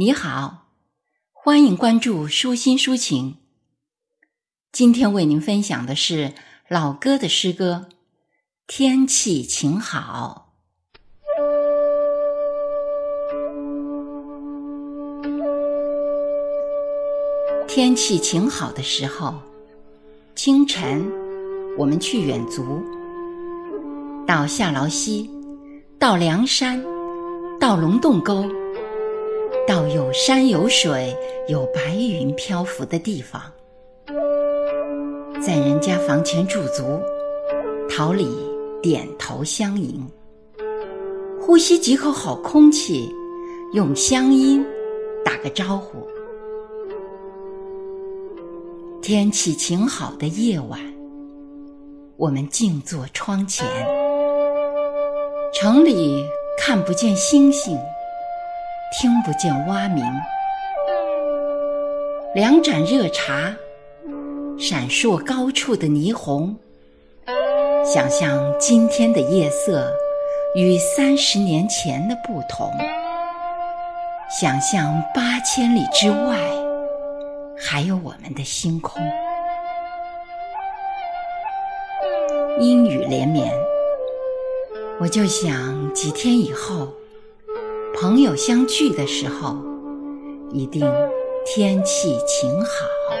你好，欢迎关注舒心抒情。今天为您分享的是老歌的诗歌《天气晴好》。天气晴好的时候，清晨我们去远足，到下劳溪，到梁山，到龙洞沟。到有山有水有白云漂浮的地方，在人家房前驻足，桃李点头相迎，呼吸几口好空气，用乡音打个招呼。天气晴好的夜晚，我们静坐窗前，城里看不见星星。听不见蛙鸣，两盏热茶，闪烁高处的霓虹。想象今天的夜色与三十年前的不同，想象八千里之外还有我们的星空。阴雨连绵，我就想几天以后。朋友相聚的时候，一定天气晴好。